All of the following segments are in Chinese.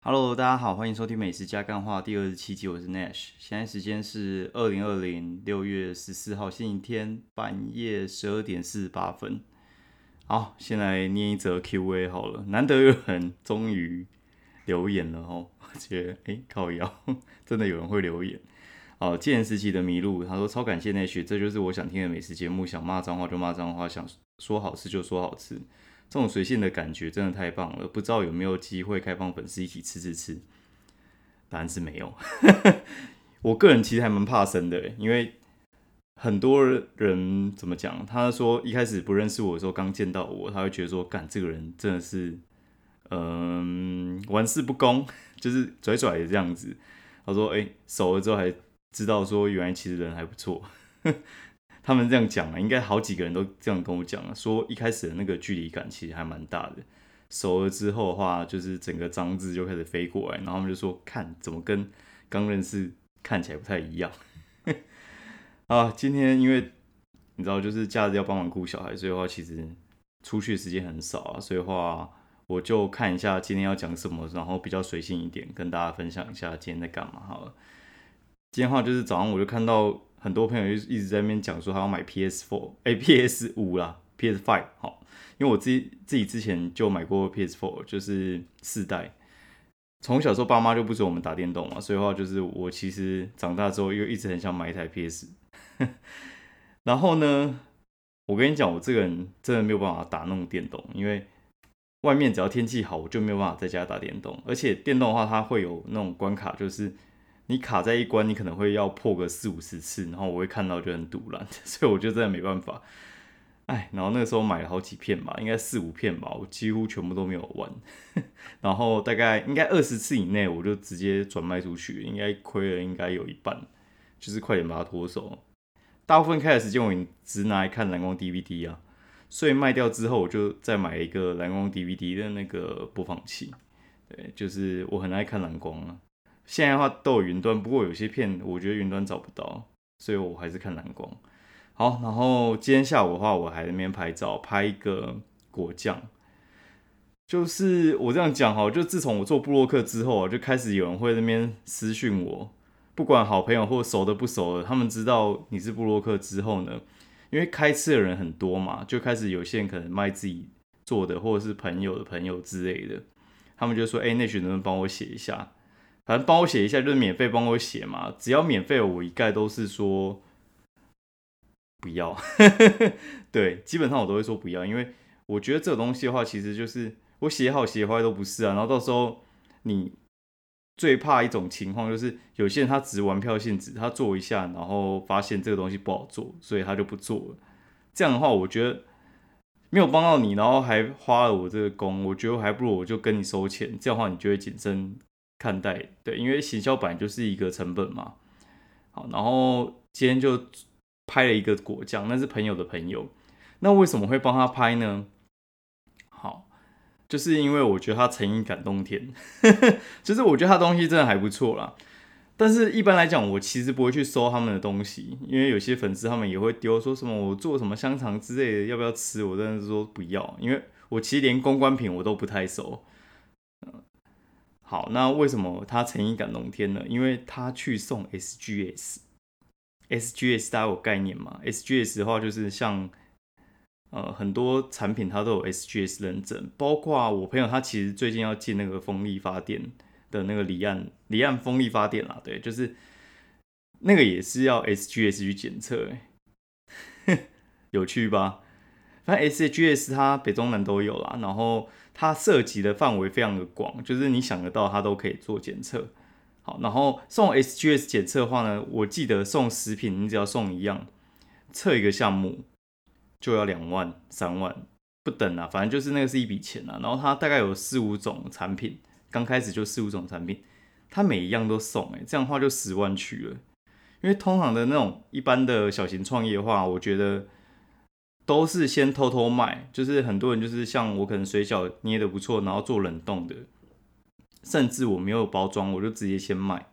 Hello，大家好，欢迎收听《美食加干话》第二十七集，我是 Nash。现在时间是二零二零六月十四号星期天半夜十二点四十八分。好，先来念一则 Q&A 好了，难得有人终于留言了哦，我觉得哎靠腰，真的有人会留言。哦，建时期的麋鹿他说超感谢 Nash，这就是我想听的美食节目，想骂脏话就骂脏话，想说好吃就说好吃。这种随性的感觉真的太棒了，不知道有没有机会开放粉丝一起吃吃吃？答案是没有。我个人其实还蛮怕生的，因为很多人怎么讲？他说一开始不认识我的时候，刚见到我，他会觉得说，干这个人真的是，嗯，玩世不恭，就是拽拽的这样子。他说，哎，熟了之后还知道说，原来其实人还不错。他们这样讲啊，应该好几个人都这样跟我讲了，说一开始的那个距离感其实还蛮大的，熟了之后的话，就是整个脏字就开始飞过来，然后他们就说看怎么跟刚认识看起来不太一样。啊，今天因为你知道，就是假日要帮忙顾小孩，所以的话其实出去时间很少啊，所以话我就看一下今天要讲什么，然后比较随性一点，跟大家分享一下今天在干嘛好了。今天话就是早上我就看到。很多朋友就一直在那边讲说他要买 PS4，哎，PS 五啦，PS5 好，因为我自己自己之前就买过 PS4，就是四代。从小时候爸妈就不准我们打电动嘛，所以话就是我其实长大之后又一直很想买一台 PS。然后呢，我跟你讲，我这个人真的没有办法打那种电动，因为外面只要天气好，我就没有办法在家打电动。而且电动的话，它会有那种关卡，就是。你卡在一关，你可能会要破个四五十次，然后我会看到就很堵烂，所以我就真的没办法。哎，然后那个时候买了好几片吧，应该四五片吧，我几乎全部都没有玩。然后大概应该二十次以内，我就直接转卖出去，应该亏了应该有一半，就是快点把它脱手。大部分开的时间我只拿来看蓝光 DVD 啊，所以卖掉之后，我就再买一个蓝光 DVD 的那个播放器。对，就是我很爱看蓝光啊。现在的话都有云端，不过有些片我觉得云端找不到，所以我还是看蓝光。好，然后今天下午的话，我还在那边拍照，拍一个果酱。就是我这样讲哈，就自从我做布洛克之后啊，就开始有人会那边私讯我，不管好朋友或熟的不熟的，他们知道你是布洛克之后呢，因为开吃的人很多嘛，就开始有些人可能卖自己做的，或者是朋友的朋友之类的，他们就说：“哎，那群能不能帮我写一下？”反正帮我写一下，就是免费帮我写嘛。只要免费，我一概都是说不要。对，基本上我都会说不要，因为我觉得这个东西的话，其实就是我写好写坏都不是啊。然后到时候你最怕一种情况，就是有些人他只是玩票性质，他做一下，然后发现这个东西不好做，所以他就不做了。这样的话，我觉得没有帮到你，然后还花了我这个工，我觉得还不如我就跟你收钱。这样的话，你就会谨慎。看待对，因为行销本来就是一个成本嘛。好，然后今天就拍了一个果酱，那是朋友的朋友。那为什么会帮他拍呢？好，就是因为我觉得他诚意感动天，就是我觉得他东西真的还不错啦。但是一般来讲，我其实不会去收他们的东西，因为有些粉丝他们也会丢说什么我做什么香肠之类的，要不要吃？我真的是说不要，因为我其实连公关品我都不太收。好，那为什么他诚意感动天呢？因为他去送 SGS，SGS 大家有概念吗？SGS 的话就是像呃很多产品它都有 SGS 认证，包括我朋友他其实最近要进那个风力发电的那个离岸离岸风力发电啦，对，就是那个也是要 SGS 去检测，有趣吧？反正 SGS 它北中南都有啦，然后。它涉及的范围非常的广，就是你想得到它都可以做检测。好，然后送 SGS 检测的话呢，我记得送食品，你只要送一样，测一个项目就要两万、三万不等啊，反正就是那个是一笔钱啊。然后它大概有四五种产品，刚开始就四五种产品，它每一样都送，哎，这样的话就十万去了。因为通常的那种一般的小型创业的话，我觉得。都是先偷偷卖，就是很多人就是像我可能水饺捏的不错，然后做冷冻的，甚至我没有包装，我就直接先卖，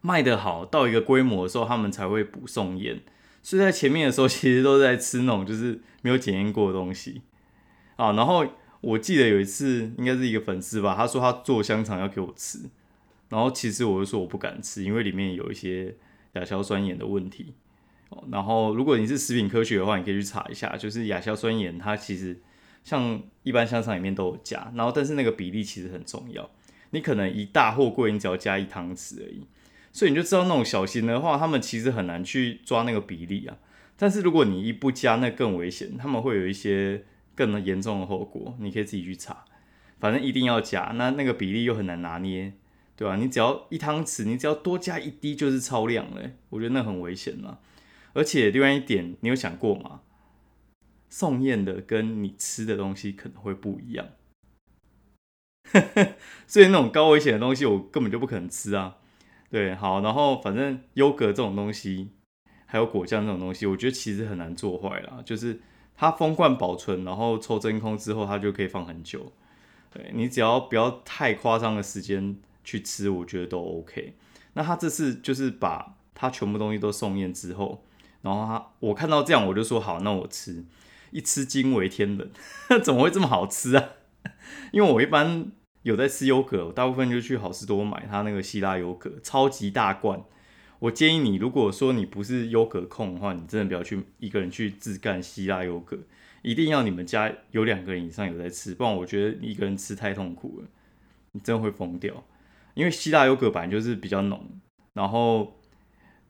卖的好到一个规模的时候，他们才会补送盐。所以在前面的时候，其实都在吃那种就是没有检验过的东西啊。然后我记得有一次应该是一个粉丝吧，他说他做香肠要给我吃，然后其实我就说我不敢吃，因为里面有一些亚硝酸盐的问题。然后如果你是食品科学的话，你可以去查一下，就是亚硝酸盐它其实像一般香肠里面都有加，然后但是那个比例其实很重要，你可能一大货柜你只要加一汤匙而已，所以你就知道那种小型的话，他们其实很难去抓那个比例啊。但是如果你一不加，那更危险，他们会有一些更严重的后果，你可以自己去查。反正一定要加，那那个比例又很难拿捏，对吧？你只要一汤匙，你只要多加一滴就是超量了，我觉得那很危险嘛。而且另外一点，你有想过吗？送宴的跟你吃的东西可能会不一样，所以那种高危险的东西，我根本就不可能吃啊。对，好，然后反正优格这种东西。还有果酱这种东西，我觉得其实很难做坏啦。就是它封罐保存，然后抽真空之后，它就可以放很久。对你只要不要太夸张的时间去吃，我觉得都 OK。那他这次就是把他全部东西都送验之后，然后他我看到这样，我就说好，那我吃。一吃惊为天人，怎么会这么好吃啊？因为我一般有在吃优格，我大部分就去好事多买他那个希腊优格，超级大罐。我建议你，如果说你不是优格控的话，你真的不要去一个人去自干希腊优格，一定要你们家有两个人以上有在吃，不然我觉得你一个人吃太痛苦了，你真的会疯掉。因为希腊优格本来就是比较浓，然后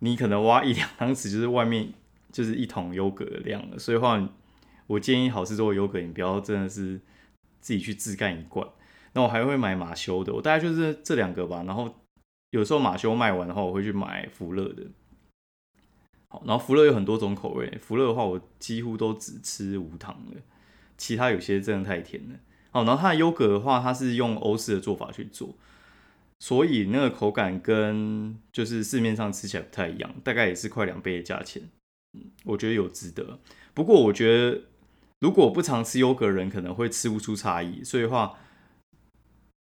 你可能挖一两汤匙就是外面就是一桶优格的量了，所以话我建议好事多优格，你不要真的是自己去自干一罐。那我还会买马修的，我大概就是这两个吧，然后。有时候马修卖完的话，我会去买福乐的。好，然后福乐有很多种口味。福乐的话，我几乎都只吃无糖的，其他有些真的太甜了。好，然后它的优格的话，它是用欧式的做法去做，所以那个口感跟就是市面上吃起来不太一样，大概也是快两倍的价钱。嗯，我觉得有值得。不过我觉得如果不常吃优格的人，可能会吃不出差异。所以话，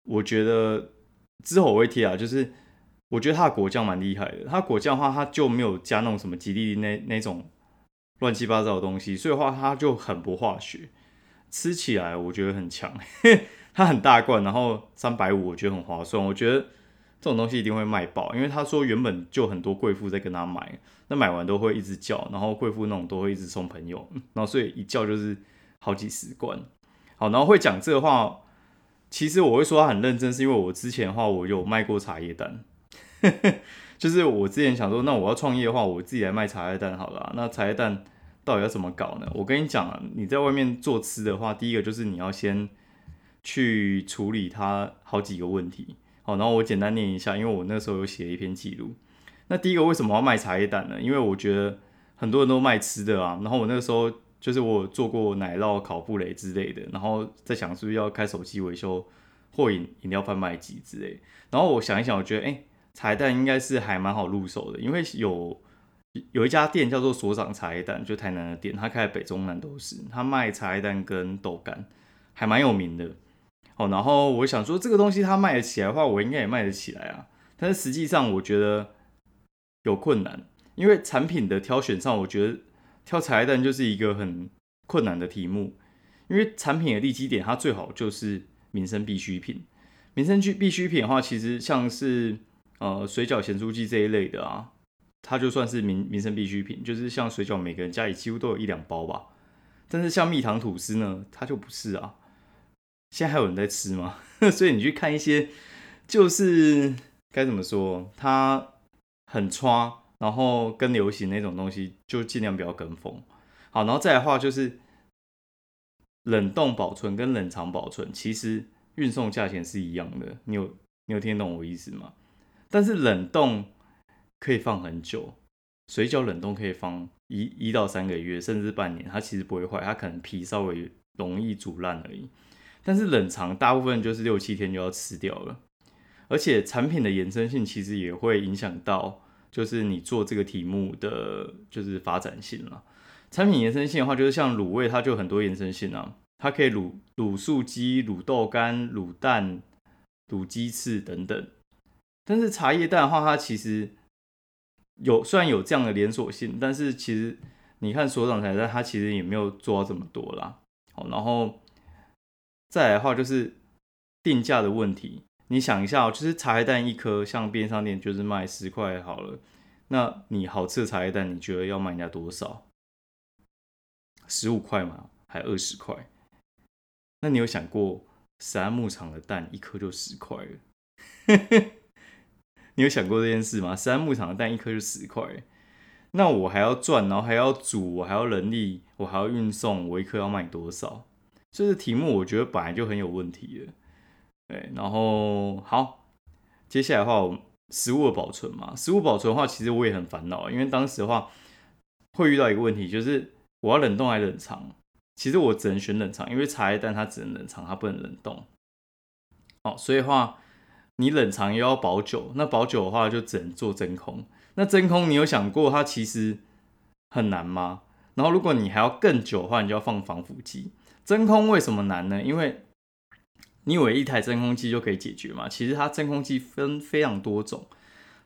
我觉得之后我会贴啊，就是。我觉得它的果酱蛮厉害的，它果酱的话，它就没有加那种什么吉利那那种乱七八糟的东西，所以话它就很不化学，吃起来我觉得很强。它很大罐，然后三百五，我觉得很划算。我觉得这种东西一定会卖爆，因为他说原本就很多贵妇在跟他买，那买完都会一直叫，然后贵妇那种都会一直送朋友，然后所以一叫就是好几十罐。好，然后会讲这个话，其实我会说他很认真，是因为我之前的话我有卖过茶叶蛋。就是我之前想说，那我要创业的话，我自己来卖茶叶蛋好了。那茶叶蛋到底要怎么搞呢？我跟你讲，你在外面做吃的话，第一个就是你要先去处理它好几个问题。好，然后我简单念一下，因为我那时候有写一篇记录。那第一个为什么要卖茶叶蛋呢？因为我觉得很多人都卖吃的啊。然后我那个时候就是我做过奶酪、烤布雷之类的，然后在想是不是要开手机维修或饮饮料贩卖机之类。然后我想一想，我觉得哎。茶叶蛋应该是还蛮好入手的，因为有有一家店叫做所长茶叶蛋，就台南的店，他开在北中南都是，他卖茶叶蛋跟豆干，还蛮有名的。哦，然后我想说这个东西它卖得起来的话，我应该也卖得起来啊。但是实际上我觉得有困难，因为产品的挑选上，我觉得挑茶叶蛋就是一个很困难的题目，因为产品的利基点它最好就是民生必需品，民生必必需品的话，其实像是。呃，水饺、咸酥鸡这一类的啊，它就算是民民生必需品，就是像水饺，每个人家里几乎都有一两包吧。但是像蜜糖吐司呢，它就不是啊。现在还有人在吃吗？所以你去看一些，就是该怎么说，它很穿，然后跟流行那种东西，就尽量不要跟风。好，然后再来的话，就是冷冻保存跟冷藏保存，其实运送价钱是一样的。你有你有听懂我意思吗？但是冷冻可以放很久，水饺冷冻可以放一一到三个月，甚至半年，它其实不会坏，它可能皮稍微容易煮烂而已。但是冷藏大部分就是六七天就要吃掉了，而且产品的延伸性其实也会影响到，就是你做这个题目的就是发展性了。产品延伸性的话，就是像卤味，它就很多延伸性啊，它可以卤卤素鸡、卤豆干、卤蛋、卤鸡翅等等。但是茶叶蛋的话，它其实有虽然有这样的连锁性，但是其实你看所长茶叶蛋，它其实也没有做到这么多啦。好，然后再来的话就是定价的问题。你想一下，就是茶叶蛋一颗，像便商店就是卖十块好了。那你好吃的茶叶蛋，你觉得要卖人家多少？十五块吗？还二十块？那你有想过，石安牧场的蛋一颗就十块了？你有想过这件事吗？石安牧场的蛋一颗就十块，那我还要赚，然后还要煮，我还要人力，我还要运送，我一颗要卖多少？这个题目我觉得本来就很有问题了。对，然后好，接下来的话，食物的保存嘛，食物保存的话，其实我也很烦恼，因为当时的话会遇到一个问题，就是我要冷冻还是冷藏？其实我只能选冷藏，因为茶叶蛋它只能冷藏，它不能冷冻。哦，所以话你冷藏又要保久，那保久的话就只能做真空。那真空你有想过它其实很难吗？然后如果你还要更久的话，你就要放防腐剂。真空为什么难呢？因为你以为一台真空机就可以解决吗？其实它真空机分非常多种，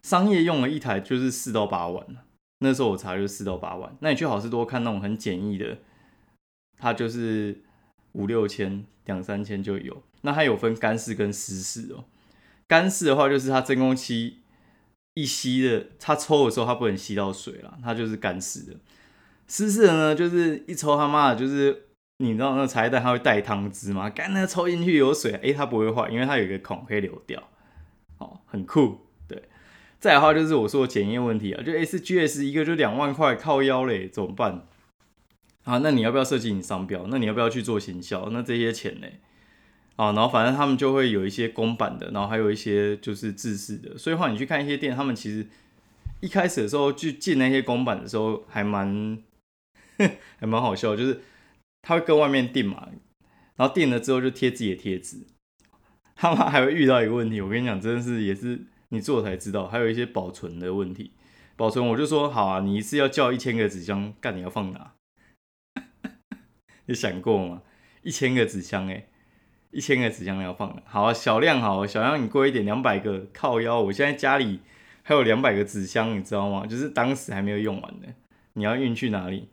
商业用的一台就是四到八万。那时候我查就是四到八万。那你去好事多看那种很简易的，它就是五六千、两三千就有。那它有分干式跟湿式哦。干式的话就是它真空期一吸的，它抽的时候它不能吸到水了，它就是干式的。湿式的呢，就是一抽他妈的，就是。你知道那个茶叶蛋它会带汤汁吗？干那抽进去有水，哎，它不会坏，因为它有一个孔可以流掉，哦，很酷。对，再的话就是我说的检验问题啊，就 SGS 一个就两万块靠腰嘞，怎么办？啊，那你要不要设计你商标？那你要不要去做行销？那这些钱呢？啊，然后反正他们就会有一些公版的，然后还有一些就是自式的。所以话你去看一些店，他们其实一开始的时候去进那些公版的时候，还蛮 还蛮好笑，就是。他会跟外面订嘛，然后订了之后就贴自己的贴纸。他们还会遇到一个问题，我跟你讲，真的是也是你做才知道，还有一些保存的问题。保存我就说好啊，你一次要叫一千个纸箱，干你要放哪？你想过吗？一千个纸箱哎，一千个纸箱要放哪？好，小量好，小量你贵一点，两百个靠腰。我现在家里还有两百个纸箱，你知道吗？就是当时还没有用完的，你要运去哪里？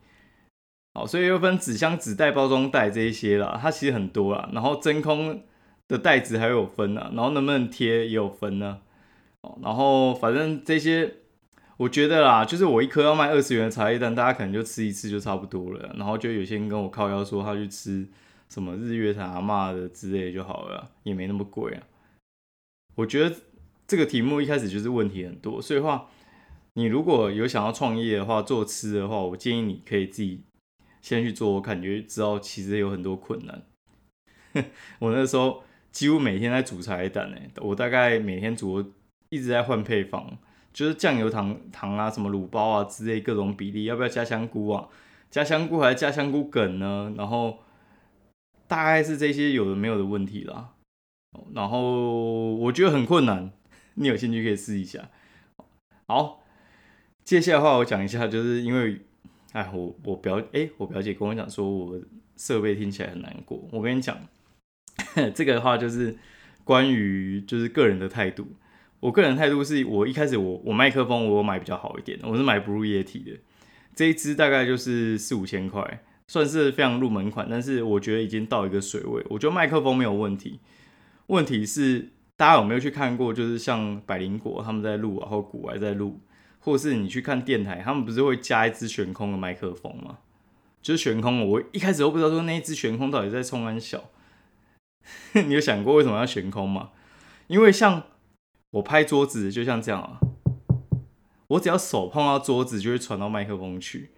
好，所以又分纸箱、纸袋、包装袋这一些啦，它其实很多啦。然后真空的袋子还有分呢，然后能不能贴也有分呢。哦，然后反正这些，我觉得啦，就是我一颗要卖二十元的茶叶蛋，大家可能就吃一次就差不多了。然后就有些人跟我靠腰说他去吃什么日月潭阿妈的之类就好了，也没那么贵啊。我觉得这个题目一开始就是问题很多，所以话你如果有想要创业的话，做吃的话，我建议你可以自己。先去做，我感觉知道其实有很多困难。我那时候几乎每天在煮茶叶蛋诶，我大概每天煮一直在换配方，就是酱油糖糖啊、什么卤包啊之类各种比例，要不要加香菇啊？加香菇还是加香菇梗呢？然后大概是这些有的没有的问题啦。然后我觉得很困难，你有兴趣可以试一下。好，接下来的话我讲一下，就是因为。哎，我我表哎，我表姐跟我讲说，我设备听起来很难过。我跟你讲，这个的话就是关于就是个人的态度。我个人态度是我一开始我我麦克风我买比较好一点，我是买 Blue Yeti 的，这一支大概就是四五千块，算是非常入门款。但是我觉得已经到一个水位，我觉得麦克风没有问题。问题是大家有没有去看过，就是像百灵果他们在录，然后古外在录。或是你去看电台，他们不是会加一支悬空的麦克风吗？就是悬空，我一开始都不知道说那一支悬空到底在冲安小。你有想过为什么要悬空吗？因为像我拍桌子就像这样啊，我只要手碰到桌子就会传到麦克风去，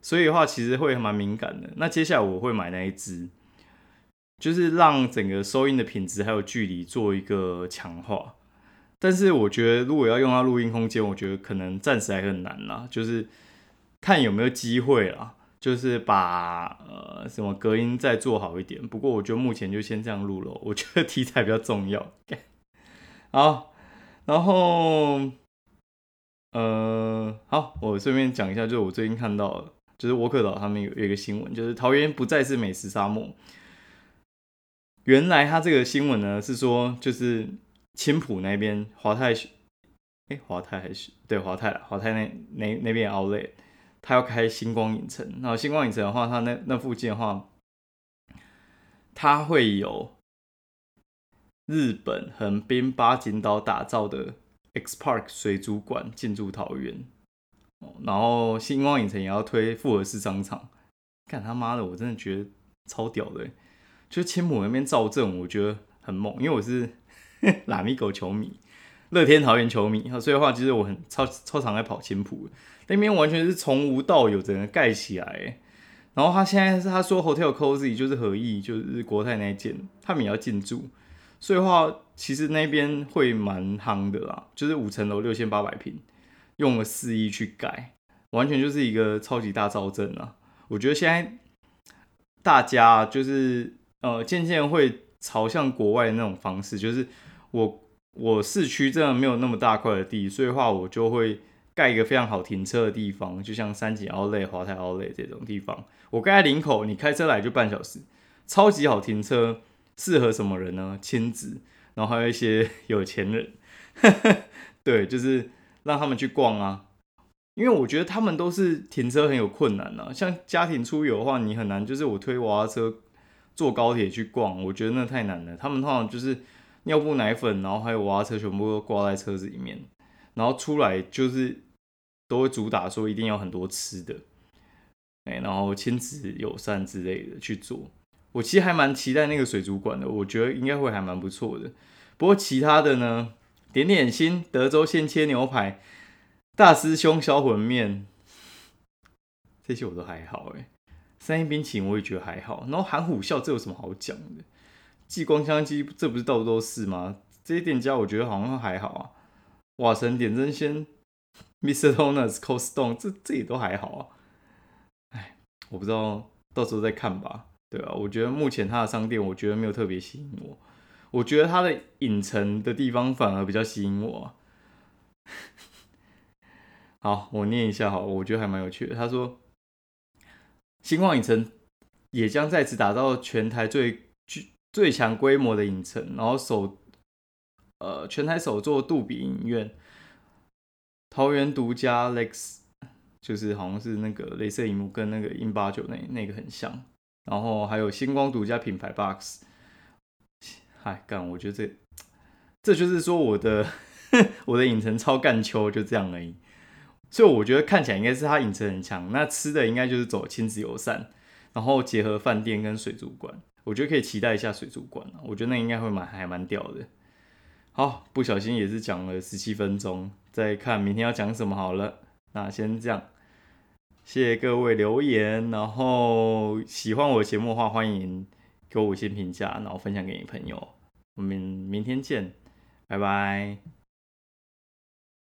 所以的话其实会蛮敏感的。那接下来我会买那一支，就是让整个收音的品质还有距离做一个强化。但是我觉得，如果要用到录音空间，我觉得可能暂时还很难啦。就是看有没有机会啦，就是把呃什么隔音再做好一点。不过我觉得目前就先这样录了。我觉得题材比较重要。好，然后呃好，我顺便讲一下，就是我最近看到，就是沃克岛他们有有一个新闻，就是桃园不再是美食沙漠。原来他这个新闻呢是说，就是。青浦那边华泰，哎，华泰还是对华泰了，华泰那那那边 Outlet，，他要开星光影城。然后星光影城的话，它那那附近的话，它会有日本横滨八景岛打造的 X Park 水族馆进驻桃园，然后星光影城也要推复合式商场。看他妈的，我真的觉得超屌的，就千浦那边造镇，我觉得很猛，因为我是 拉米狗球迷，乐天桃园球迷，所以的话，其实我很超超常在跑青浦，那边完全是从无到有整个盖起来。然后他现在是他说 Hotel Cozy 就是合意，就是国泰那一间，他们也要进驻，所以的话其实那边会蛮夯的啦，就是五层楼六千八百平，用了四亿去改，完全就是一个超级大造镇啊。我觉得现在大家就是呃渐渐会朝向国外的那种方式，就是我我市区真的没有那么大块的地，所以话我就会盖一个非常好停车的地方，就像三井奥莱、华泰奥莱这种地方。我盖在林口，你开车来就半小时，超级好停车，适合什么人呢？亲子，然后还有一些 有钱人，对，就是让他们去逛啊。因为我觉得他们都是停车很有困难呐，像家庭出游的话，你很难就是我推娃娃车坐高铁去逛，我觉得那太难了。他们通常就是尿布、奶粉，然后还有娃娃车全部都挂在车子里面，然后出来就是都会主打说一定要很多吃的，哎，然后亲子友善之类的去做。我其实还蛮期待那个水族馆的，我觉得应该会还蛮不错的。不过其他的呢，点点心、德州鲜切牛排。大师兄销魂面，这些我都还好哎。三星冰淇淋我也觉得还好。然后含虎笑这有什么好讲的？激光相机这不是到处都是吗？这些店家我觉得好像还好啊。瓦神点真仙，Mr. Donuts Cold Stone 这这也都还好啊。哎，我不知道，到时候再看吧。对啊，我觉得目前他的商店，我觉得没有特别吸引我。我觉得他的影城的地方反而比较吸引我。好，我念一下哈，我觉得还蛮有趣的。他说，星光影城也将在此打造全台最具最强规模的影城，然后首呃全台首座杜比影院，桃园独家 Lex，就是好像是那个镭射荧幕跟那个 In 八九那那个很像，然后还有星光独家品牌 Box，嗨干，我觉得这这就是说我的 我的影城超干秋就这样而已。所以我觉得看起来应该是它影城很强，那吃的应该就是走亲子友善，然后结合饭店跟水族馆，我觉得可以期待一下水族馆我觉得那应该会蛮还蛮屌的。好，不小心也是讲了十七分钟，再看明天要讲什么好了。那先这样，谢谢各位留言，然后喜欢我的节目的话，欢迎给我五星评价，然后分享给你朋友。我们明天见，拜拜。